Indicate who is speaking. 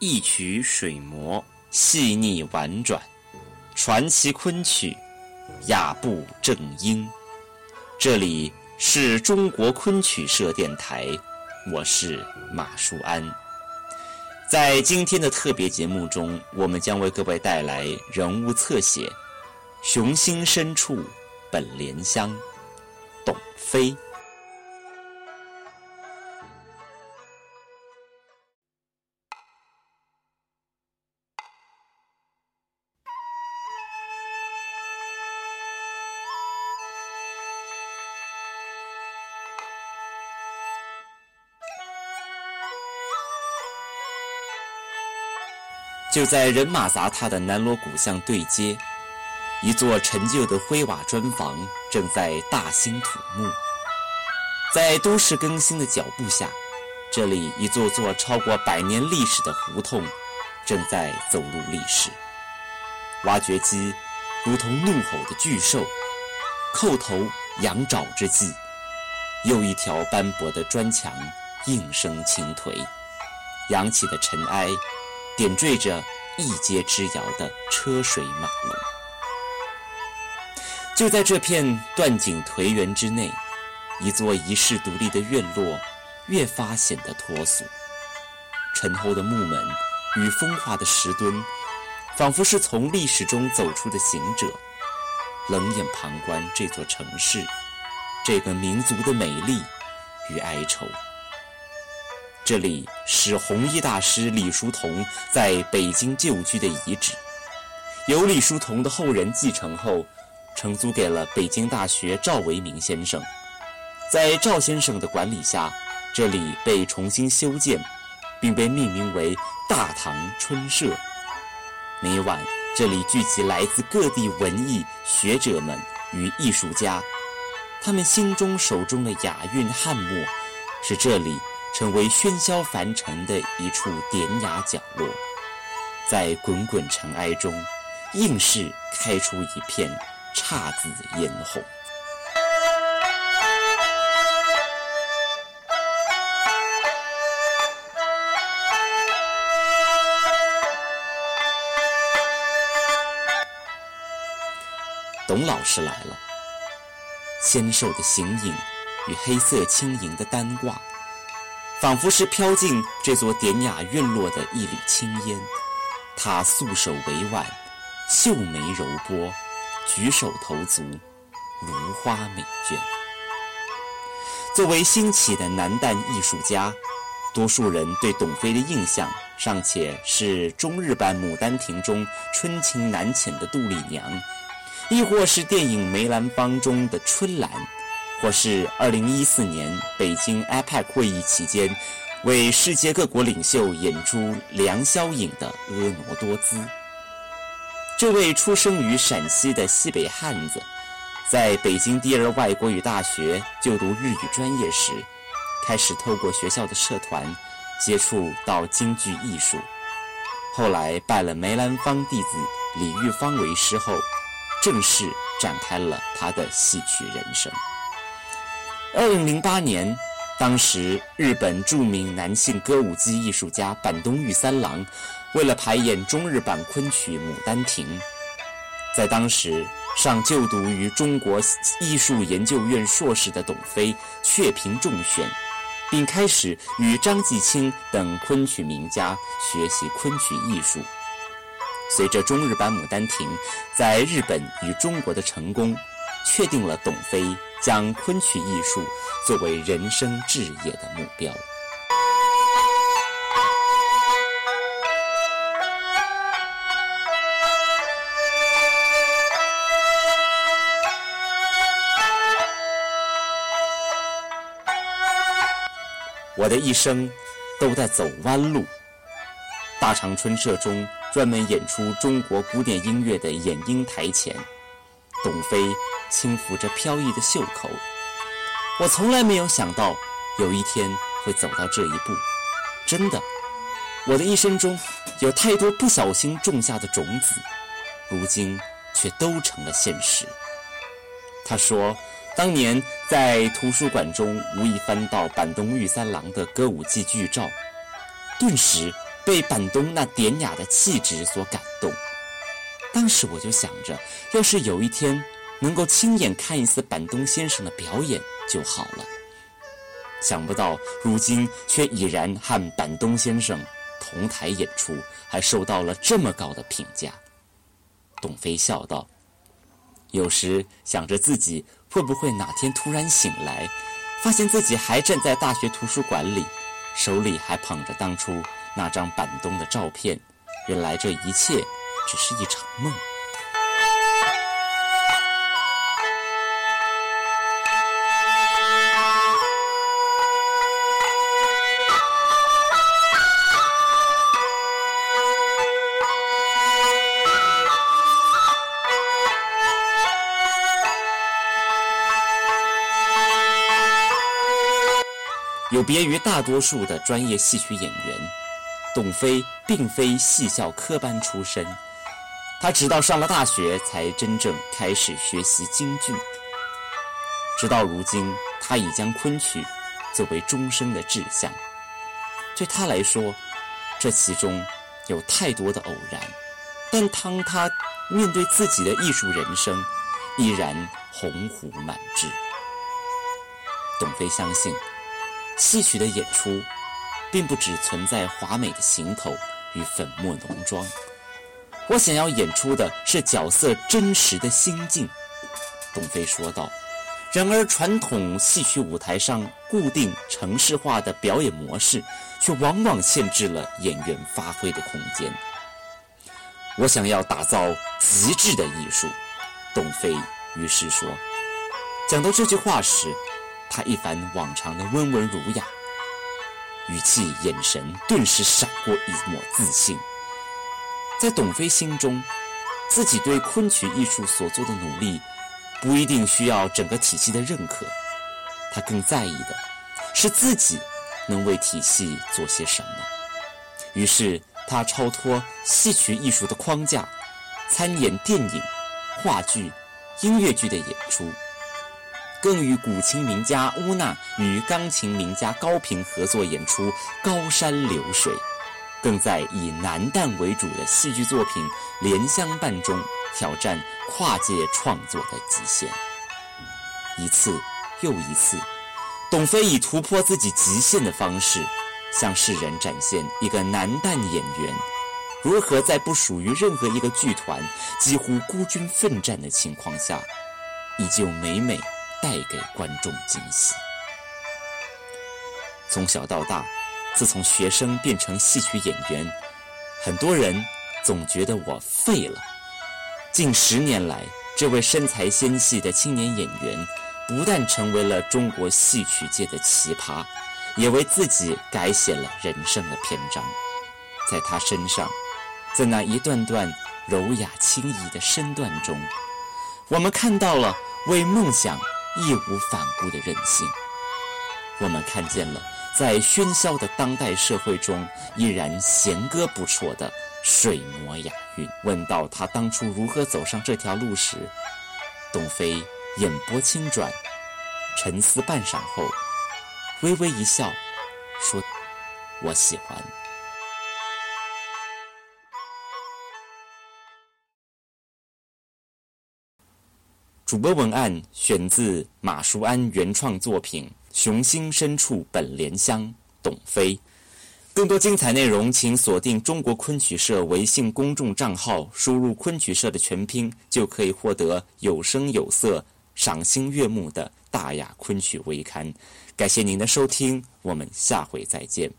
Speaker 1: 一曲水磨，细腻婉转，传奇昆曲，雅步正音。这里是中国昆曲社电台，我是马淑安。在今天的特别节目中，我们将为各位带来人物侧写《雄心深处本莲香》，董妃。就在人马杂沓的南锣鼓巷对街，一座陈旧的灰瓦砖房正在大兴土木。在都市更新的脚步下，这里一座座超过百年历史的胡同正在走入历史。挖掘机如同怒吼的巨兽，叩头扬爪之际，又一条斑驳的砖墙应声倾颓，扬起的尘埃。点缀着一街之遥的车水马龙。就在这片断井颓垣之内，一座遗世独立的院落越发显得脱俗。沉厚的木门与风化的石墩，仿佛是从历史中走出的行者，冷眼旁观这座城市，这个民族的美丽与哀愁。这里是弘一大师李叔同在北京旧居的遗址，由李叔同的后人继承后，承租给了北京大学赵维明先生。在赵先生的管理下，这里被重新修建，并被命名为大唐春社。每晚，这里聚集来自各地文艺学者们与艺术家，他们心中手中的雅韵翰墨，是这里。成为喧嚣凡尘的一处典雅角落，在滚滚尘埃中，硬是开出一片姹紫嫣红。董老师来了，纤瘦的形影与黑色轻盈的单褂。仿佛是飘进这座典雅院落的一缕青烟，他素手委婉，秀眉柔波，举手投足如花美眷。作为新起的男旦艺术家，多数人对董妃的印象尚且是中日版《牡丹亭》中春情难遣的杜丽娘，亦或是电影《梅兰芳》中的春兰。或是2014年北京 APEC 会议期间，为世界各国领袖演出梁宵影的婀娜多姿。这位出生于陕西的西北汉子，在北京第二外国语大学就读日语专业时，开始透过学校的社团接触到京剧艺术。后来拜了梅兰芳弟子李玉芳为师后，正式展开了他的戏曲人生。二零零八年，当时日本著名男性歌舞伎艺术家坂东玉三郎，为了排演中日版昆曲《牡丹亭》，在当时尚就读于中国艺术研究院硕士的董飞，却凭中选，并开始与张继清等昆曲名家学习昆曲艺术。随着中日版《牡丹亭》在日本与中国的成功，确定了董飞。将昆曲艺术作为人生志业的目标。我的一生都在走弯路。大长春社中专门演出中国古典音乐的演音台前，董飞。轻抚着飘逸的袖口，我从来没有想到有一天会走到这一步。真的，我的一生中有太多不小心种下的种子，如今却都成了现实。他说，当年在图书馆中无意翻到坂东玉三郎的歌舞伎剧照，顿时被板东那典雅的气质所感动。当时我就想着，要是有一天能够亲眼看一次板东先生的表演就好了。想不到如今却已然和板东先生同台演出，还受到了这么高的评价。董飞笑道：“有时想着自己会不会哪天突然醒来，发现自己还站在大学图书馆里，手里还捧着当初那张板东的照片，原来这一切。”只是一场梦。有别于大多数的专业戏曲演员，董飞并非戏校科班出身。他直到上了大学，才真正开始学习京剧。直到如今，他已将昆曲作为终生的志向。对他来说，这其中有太多的偶然，但当他面对自己的艺术人生，依然鸿鹄满志。董飞相信，戏曲的演出，并不只存在华美的行头与粉墨浓妆。我想要演出的是角色真实的心境，董飞说道。然而，传统戏曲舞台上固定程式化的表演模式，却往往限制了演员发挥的空间。我想要打造极致的艺术，董飞于是说。讲到这句话时，他一反往常的温文儒雅，语气、眼神顿时闪过一抹自信。在董飞心中，自己对昆曲艺术所做的努力，不一定需要整个体系的认可。他更在意的，是自己能为体系做些什么。于是，他超脱戏曲艺术的框架，参演电影、话剧、音乐剧的演出，更与古琴名家乌娜与钢琴名家高平合作演出《高山流水》。更在以男旦为主的戏剧作品《莲香伴》中挑战跨界创作的极限。一次又一次，董飞以突破自己极限的方式，向世人展现一个男旦演员如何在不属于任何一个剧团、几乎孤军奋战的情况下，依旧每每带给观众惊喜。从小到大。自从学生变成戏曲演员，很多人总觉得我废了。近十年来，这位身材纤细的青年演员，不但成为了中国戏曲界的奇葩，也为自己改写了人生的篇章。在他身上，在那一段段柔雅轻逸的身段中，我们看到了为梦想义无反顾的任性。我们看见了。在喧嚣的当代社会中，依然弦歌不辍的水磨雅韵。问到他当初如何走上这条路时，董飞眼波轻转，沉思半晌后，微微一笑，说：“我喜欢。”主播文案选自马淑安原创作品。雄心深处本莲香，董飞。更多精彩内容，请锁定中国昆曲社微信公众账号，输入“昆曲社”的全拼，就可以获得有声有色、赏心悦目的大雅昆曲微刊。感谢您的收听，我们下回再见。